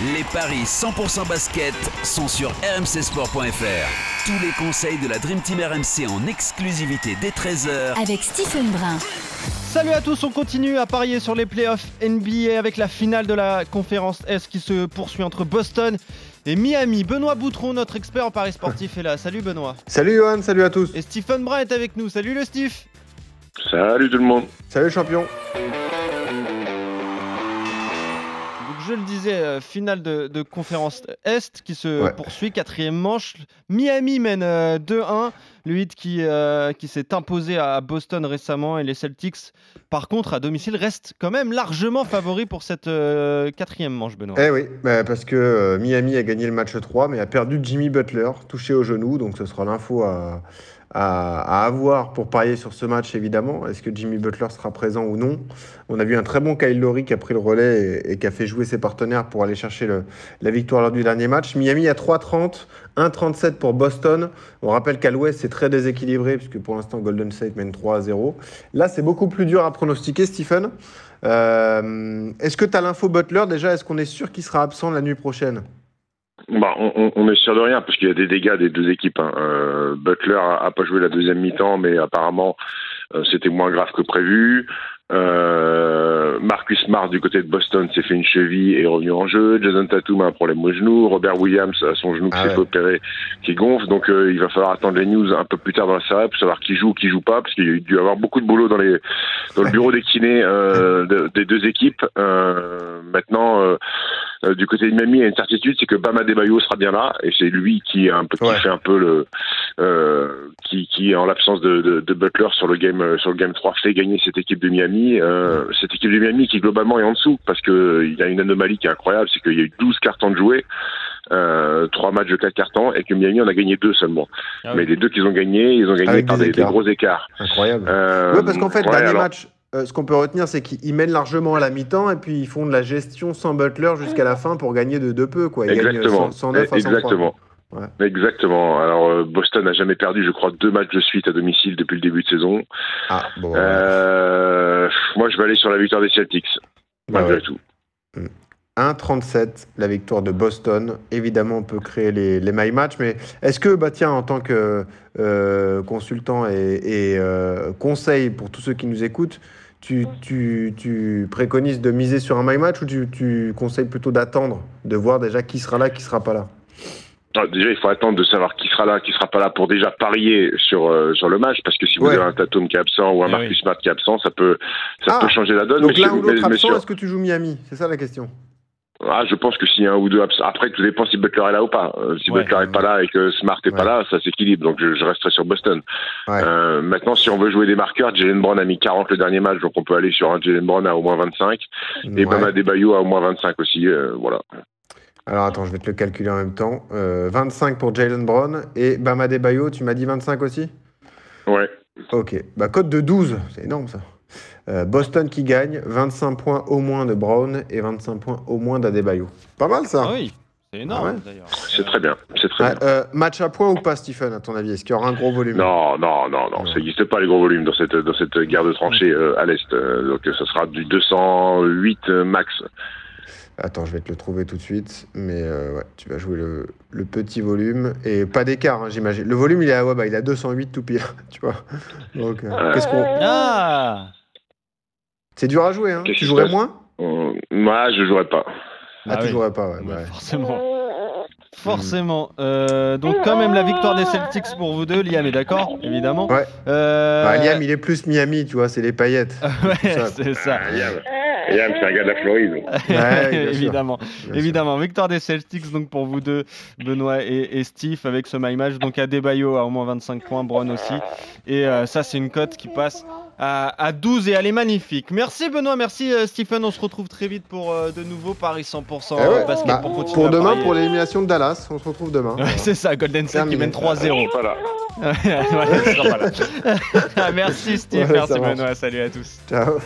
Les paris 100% basket sont sur rmcsport.fr. Tous les conseils de la Dream Team RMC en exclusivité dès 13h Avec Stephen Brun. Salut à tous, on continue à parier sur les playoffs NBA avec la finale de la conférence S qui se poursuit entre Boston et Miami. Benoît Boutron, notre expert en paris sportif, est là. Salut Benoît. Salut Johan, salut à tous. Et Stephen Brun est avec nous. Salut le Steve. Salut tout le monde. Salut champion. Je le disais, euh, finale de, de conférence Est qui se Ouais. poursuit, quatrième manche. Miami mène euh, 2-1. Le qui, euh, qui s'est imposé à Boston récemment et les Celtics, par contre, à domicile, restent quand même largement favoris pour cette euh, quatrième manche, Benoît. Eh oui, bah, parce que euh, Miami a gagné le match 3, mais a perdu Jimmy Butler, touché au genou. Donc ce sera l'info à, à- avoir pour parier sur ce match, évidemment. Est-ce que Jimmy Butler sera présent ou non? On a vu un très bon Kyle Lowry qui a pris le relais et, qui a fait jouer ses partenaires pour aller chercher la victoire lors du dernier match. Miami à 3-30, 1-37 pour Boston. On rappelle qu'à l'ouest, c'est très déséquilibré, puisque pour l'instant, Golden State mène 3 0. Là, c'est beaucoup plus dur à pronostiquer, Stephen. Euh, est-ce que tu as l'info Butler déjà? Est-ce qu'on est sûr qu'il sera absent la nuit prochaine? Bah, on, est sûr de rien parce qu'il y a des dégâts des deux équipes. hein. Euh, Butler a, a pas joué la deuxième mi-temps, mais apparemment euh, c'était moins grave que prévu. Euh, Marcus Smart du côté de Boston s'est fait une cheville et est revenu en jeu. Jason Tatum a un problème au genou. Robert Williams a son genou qui Ah s'est ouais. fait opérer, qui gonfle. Donc euh, il va falloir attendre les news un peu plus tard dans la série pour savoir qui joue ou qui joue pas, parce qu'il y a dû y avoir beaucoup de boulot dans les dans le bureau des kinés euh, de- des deux équipes. Euh, maintenant. euh, du côté de Miami, il y a une certitude, c'est que Bama Debayo sera bien là, et c'est lui qui, est un peu, qui Ouais. fait un peu le, euh, qui, qui en l'absence de, de, de Butler sur le game, euh, sur le game 3, fait gagner cette équipe de Miami. Euh, cette équipe de Miami qui globalement est en dessous, parce que euh, il y a une anomalie qui est incroyable, c'est qu'il y a eu 12 cartons de jouer. Euh, trois matchs de quatre cartons et que Miami en a gagné deux seulement. Ah Mais oui. les deux qu'ils ont gagnés, ils ont gagné Avec par des des, des écarts. gros écarts. Incroyable. Euh, ouais, parce qu'en fait, ouais, dernier alors- match, euh, ce qu'on peut retenir, c'est qu'ils ils mènent largement à la mi-temps et puis ils font de la gestion sans Butler jusqu'à la fin pour gagner de peu. Quoi. Ils gagnent Exactement. 100 109 à 103. Exactement. Ouais. Exactement. Alors euh, Boston n'a jamais perdu, je crois, deux matchs de suite à domicile depuis le début de saison. Ah, bon. Euh, moi, je vais aller sur la victoire des Celtics, Bah malgré ouais. tout. 1,37, la victoire de Boston. Évidemment, on peut créer les, les my match, mais est-ce que, bah, tiens, en tant que euh, consultant et, et, euh, conseil pour tous ceux qui nous écoutent, tu, tu, tu préconises de miser sur un my match ou tu, tu conseilles plutôt d'attendre, de voir déjà qui sera là, qui sera pas là? Déjà, il faut attendre de savoir qui sera là, qui sera pas là pour déjà parier sur euh, sur le match, parce que si vous Ouais. avez un Tatum qui est absent ou un Eh Marcus oui. Smart qui est absent, ça peut ça Ah. peut changer la donne. Donc mais l'un ou l'autre absent, est-ce que tu joues Miami? C'est ça la question. Ah, je pense que s'il y a un ou deux absents, après tout dépend si Butler est là ou pas. Euh, si Ouais. Butler est pas là et que Smart est pas là, ça s'équilibre. Donc je, je resterai sur Boston. Ouais. Euh, maintenant, si on veut jouer des marqueurs, Jalen Brown a mis 40 le dernier match, donc on peut aller sur un Jalen Brown à au moins 25 et. Bama Debayo à au moins 25 aussi. euh, voilà. Alors attends, je vais te le calculer en même temps. Euh, 25 pour Jalen Brown et Bama Bayo, tu m'as dit 25 aussi? Ouais. Ok, bah code de 12, c'est énorme ça. Euh, Boston qui gagne, 25 points au moins de Brown et 25 points au moins d'Adebayo. Pas mal ça Ah oui, c'est énorme Ah ouais d'ailleurs. C'est très bien. C'est très Ouais, bien. euh, Match à points ou pas, Stephen, à ton avis? Est-ce qu'il y aura un gros volume? Non, non, non, non, Non. ça n'existe pas les gros volumes dans cette dans cette guerre de tranchées euh, à l'est. Euh, donc euh, ça sera du 208 euh, max. Attends, je vais te le trouver tout de suite. Mais euh, ouais, tu vas jouer le, le petit volume. Et pas d'écart, hein, j'imagine. Le volume, il est à, ouais, bah, il est à 208 tout pire, tu vois. Donc, euh, qu'est-ce qu'on... Ah C'est dur à jouer, hein Tu jouerais moins Euh, moi, je jouerais pas. Ah, tu oui. jouerais pas, ouais. Forcément. Forcément. Euh, donc quand même la victoire des Celtics pour vous deux, Liam est d'accord, évidemment. Ouais. Euh, Bah, Liam, il est plus Miami, tu vois, c'est les paillettes. ouais, ça. c'est ça. Ah, Liam. C'est un gars de la Floride. Ouais, évidemment, évidemment. Victoire des Celtics donc pour vous deux, Benoît et, et Steve avec ce my match. Donc Adebayo à au moins 25 points, Brown aussi. Et euh, ça c'est une cote qui passe à, à 12 et elle est magnifique. Merci Benoît, merci euh, Stephen. On se retrouve très vite pour euh, de nouveau Paris 100% Eh ouais, basket bah, pour continuer pour demain, pour l'élimination de Dallas, on se retrouve demain. Ouais, c'est ça, Golden State qui mène 3-0. Voilà. Ouais, il sera pas là. merci Steve, Ouais, merci. Benoît, salut à tous. Ciao.